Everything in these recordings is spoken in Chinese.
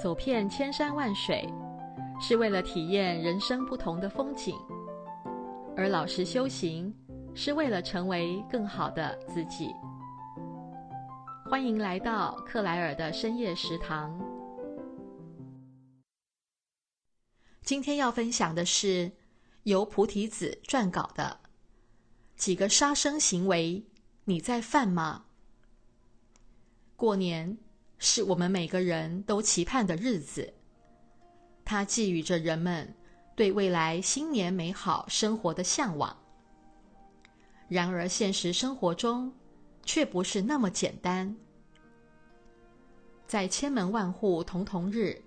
走遍千山万水，是为了体验人生不同的风景；而老实修行，是为了成为更好的自己。欢迎来到克莱尔的深夜食堂。今天要分享的是由菩提子撰稿的几个杀生行为，你在犯吗？过年是我们每个人都期盼的日子，它寄予着人们对未来新年美好生活的向往。然而，现实生活中，却不是那么简单。在千门万户曈曈日，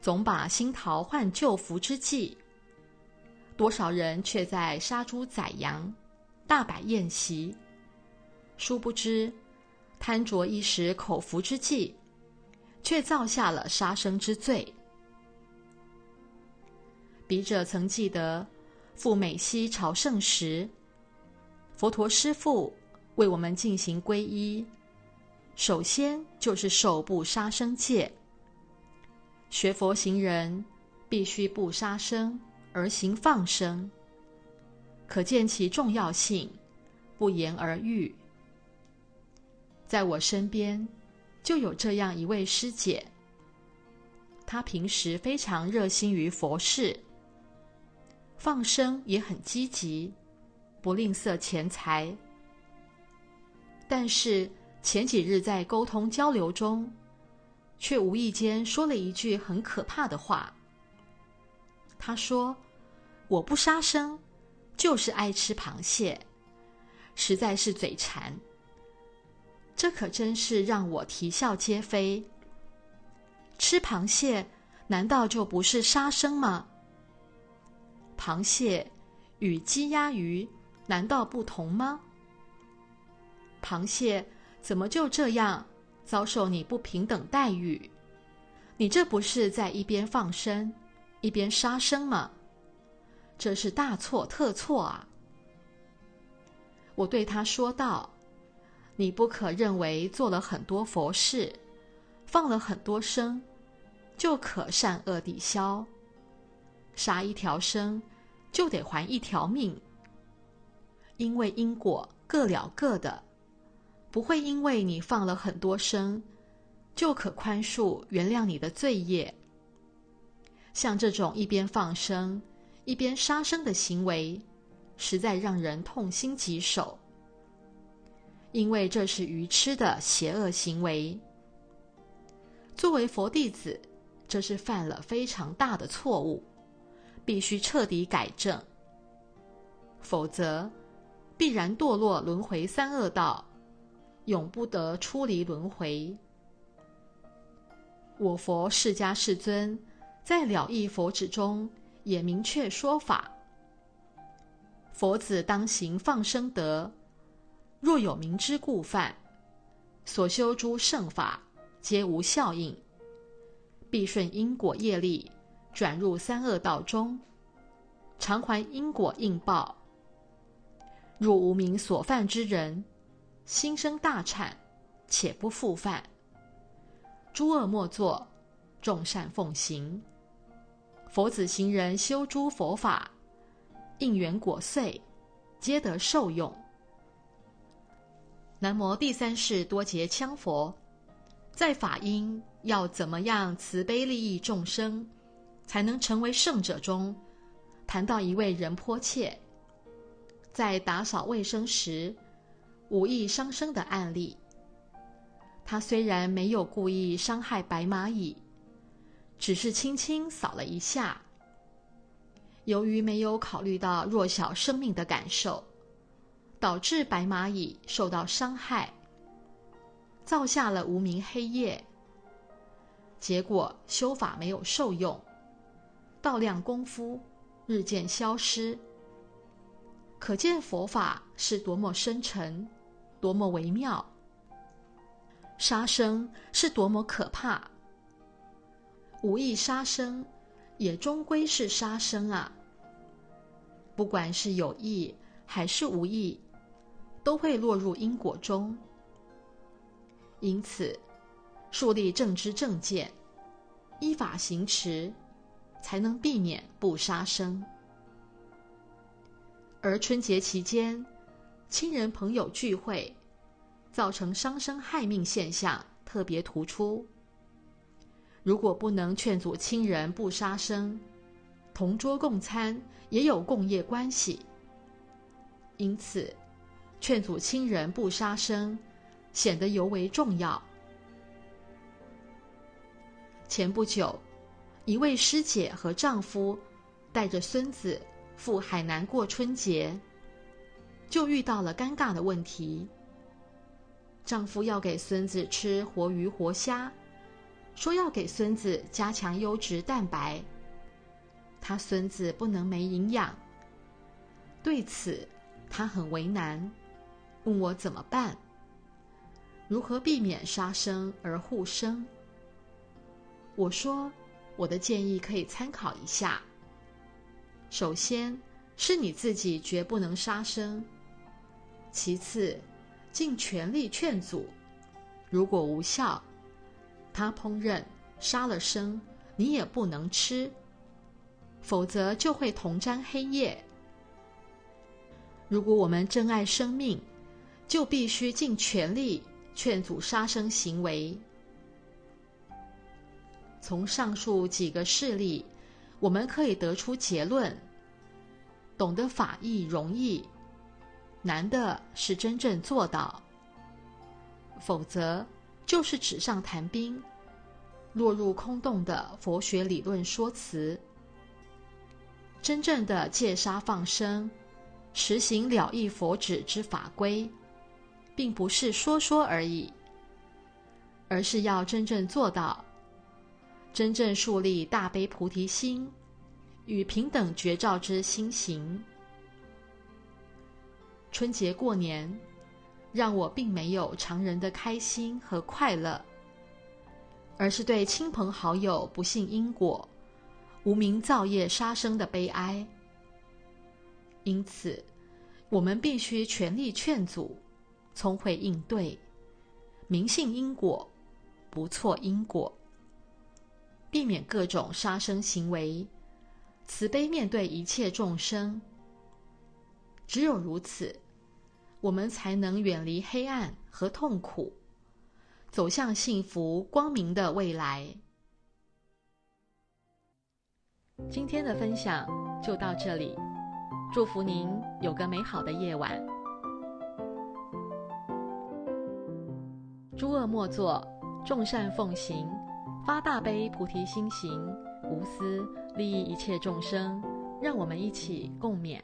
总把新桃换旧符之际，多少人却在杀猪宰羊，大摆宴席。殊不知，贪着一时口福之际，却造下了杀生之罪。笔者曾记得，赴美西朝圣时，佛陀师父为我们进行皈依，首先就是受不杀生戒。学佛行人必须不杀生而行放生，可见其重要性，不言而喻。在我身边就有这样一位师姐，她平时非常热心于佛事，放生也很积极。不吝啬钱财，但是前几日在沟通交流中，却无意间说了一句很可怕的话。他说：“我不杀生，就是爱吃螃蟹，实在是嘴馋。”这可真是让我啼笑皆非。吃螃蟹难道就不是杀生吗？螃蟹与鸡鸭鱼。难道不同吗？螃蟹怎么就这样遭受你不平等待遇？你这不是在一边放生，一边杀生吗？这是大错特错啊！我对他说道：“你不可认为做了很多佛事，放了很多生，就可善恶抵消。杀一条生，就得还一条命。”因为因果各了各的，不会因为你放了很多生，就可宽恕原谅你的罪业。像这种一边放生一边杀生的行为，实在让人痛心疾首。因为这是愚痴的邪恶行为。作为佛弟子，这是犯了非常大的错误，必须彻底改正，否则，必然堕落轮回三恶道，永不得出离轮回。我佛释迦世尊在了义佛旨中也明确说法：佛子当行放生德，若有明知故犯，所修诸圣法皆无效应，必顺因果业力转入三恶道中，偿还因果应报。若无名所犯之人，心生大忏，且不复犯。诸恶莫作，众善奉行。佛子行人修诸佛法，应缘果遂，皆得受用。南无第三世多杰羌佛，在法音要怎么样慈悲利益众生，才能成为圣者中，谈到一位仁波切。在打扫卫生时，无意伤生的案例。他虽然没有故意伤害白蚂蚁，只是轻轻扫了一下。由于没有考虑到弱小生命的感受，导致白蚂蚁受到伤害，造下了无明黑业。结果修法没有受用，道量功夫日渐消失。可见佛法是多么深沉，多么微妙。杀生是多么可怕。无意杀生，也终归是杀生啊。不管是有意还是无意，都会落入因果中。因此，树立正知正见，依法行持，才能避免不杀生。而春节期间，亲人朋友聚会，造成伤生害命现象特别突出。如果不能劝阻亲人不杀生，同桌共餐也有共业关系。因此，劝阻亲人不杀生显得尤为重要。前不久，一位师姐和丈夫带着孙子赴海南过春节，就遇到了尴尬的问题。丈夫要给孙子吃活鱼活虾，说要给孙子加强优质蛋白，他孙子不能没营养。对此，他很为难，问我怎么办？如何避免杀生而护生？我说，我的建议可以参考一下。首先是你自己绝不能杀生，其次尽全力劝阻。如果无效，他烹饪杀了生，你也不能吃，否则就会同沾黑业。如果我们珍爱生命，就必须尽全力劝阻杀生行为。从上述几个事例，我们可以得出结论：懂得法义容易，难的是真正做到。否则，就是纸上谈兵，落入空洞的佛学理论说辞。真正的戒杀放生，实行了义佛旨之法规，并不是说说而已，而是要真正做到。真正树立大悲菩提心与平等觉照之心行。春节过年，让我并没有常人的开心和快乐，而是对亲朋好友不信因果、无名造业杀生的悲哀。因此，我们必须全力劝阻，聪慧应对，明信因果，不错因果。避免各种杀生行为，慈悲面对一切众生。只有如此，我们才能远离黑暗和痛苦，走向幸福光明的未来。今天的分享就到这里，祝福您有个美好的夜晚。诸恶莫作，众善奉行。发大悲菩提心行，无私利益一切众生，让我们一起共勉。